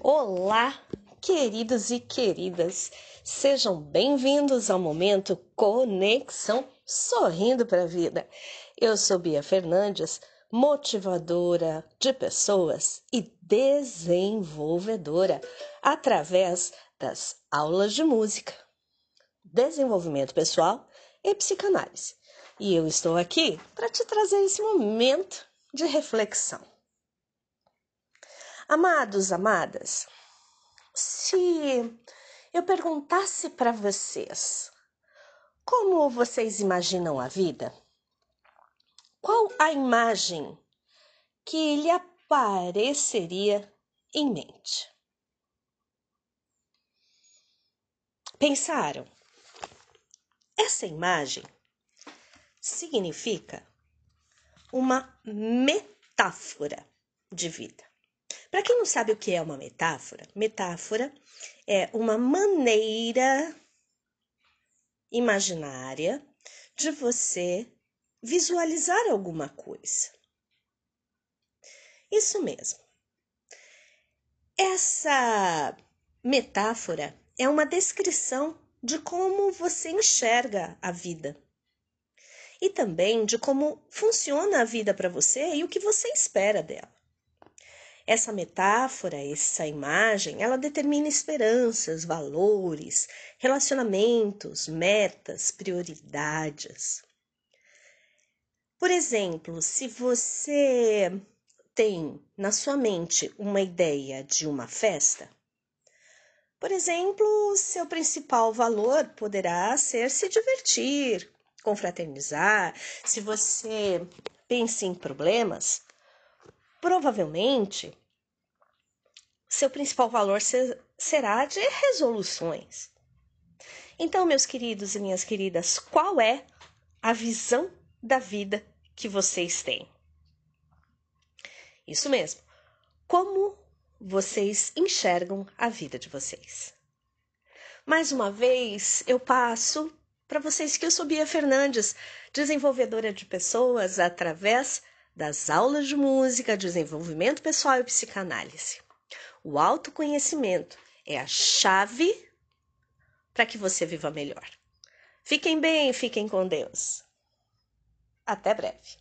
Olá, queridos e queridas, sejam bem-vindos ao momento Conexão Sorrindo para a Vida. Eu sou Bia Fernandes, motivadora de pessoas e desenvolvedora através das aulas de música, desenvolvimento pessoal e psicanálise. E eu estou aqui para te trazer esse momento de reflexão. Amados, amadas, se eu perguntasse para vocês como vocês imaginam a vida, qual a imagem que lhe apareceria em mente? Pensaram? Essa imagem significa uma metáfora de vida. Para quem não sabe o que é uma metáfora, metáfora é uma maneira imaginária de você visualizar alguma coisa. Isso mesmo. Essa metáfora é uma descrição de como você enxerga a vida e também de como funciona a vida para você e o que você espera dela. Essa metáfora, essa imagem, ela determina esperanças, valores, relacionamentos, metas, prioridades. Por exemplo, se você tem na sua mente uma ideia de uma festa, por exemplo, seu principal valor poderá ser se divertir, confraternizar. Se você pensa em problemas, provavelmente seu principal valor será de resoluções. Então, meus queridos e minhas queridas, qual é a visão da vida que vocês têm? Isso mesmo. Como vocês enxergam a vida de vocês? Mais uma vez, eu passo para vocês que eu sou Bia Fernandes, desenvolvedora de pessoas através das aulas de música, desenvolvimento pessoal e psicanálise. O autoconhecimento é a chave para que você viva melhor. Fiquem bem, fiquem com Deus. Até breve.